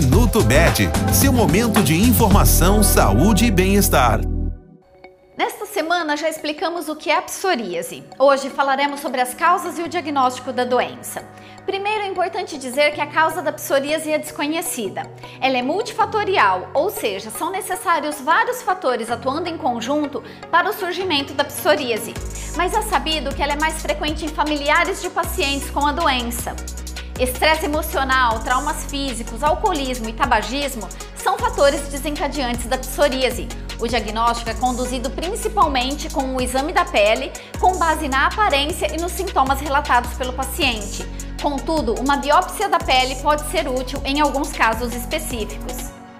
Minuto Med, seu momento de informação, saúde e bem-estar. Nesta semana já explicamos o que é a psoríase. Hoje falaremos sobre as causas e o diagnóstico da doença. Primeiro é importante dizer que a causa da psoríase é desconhecida. Ela é multifatorial, ou seja, são necessários vários fatores atuando em conjunto para o surgimento da psoríase. Mas é sabido que ela é mais frequente em familiares de pacientes com a doença. Estresse emocional, traumas físicos, alcoolismo e tabagismo são fatores desencadeantes da psoríase. O diagnóstico é conduzido principalmente com o exame da pele, com base na aparência e nos sintomas relatados pelo paciente. Contudo, uma biópsia da pele pode ser útil em alguns casos específicos.